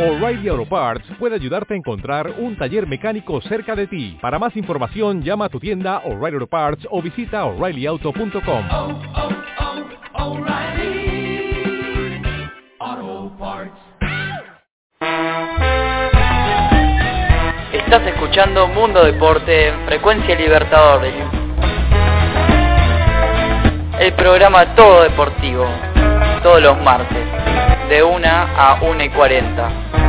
O'Reilly Auto Parts puede ayudarte a encontrar un taller mecánico cerca de ti. Para más información, llama a tu tienda O'Reilly Auto Parts o visita oreillyauto.com. oh, oh, Parts. Estás escuchando Mundo Deporte en Frecuencia Libertadores. El programa todo deportivo, todos los martes, de 1 a 1 y 40.